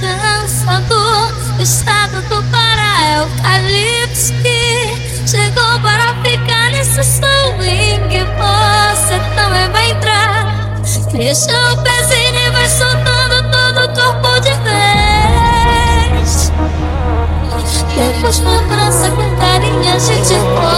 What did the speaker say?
dançador dança do estado do Pará. É o Calypso que chegou para ficar nesse swing. Você também vai entrar. Deixa o pezinho e vai soltando todo o corpo de vez. Depois uma dança, com carinho, a gente pode